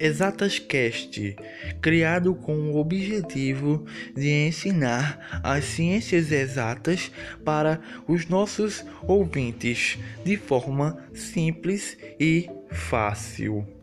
Exatas ExatasCast, criado com o objetivo de ensinar as ciências exatas para os nossos ouvintes de forma simples e fácil.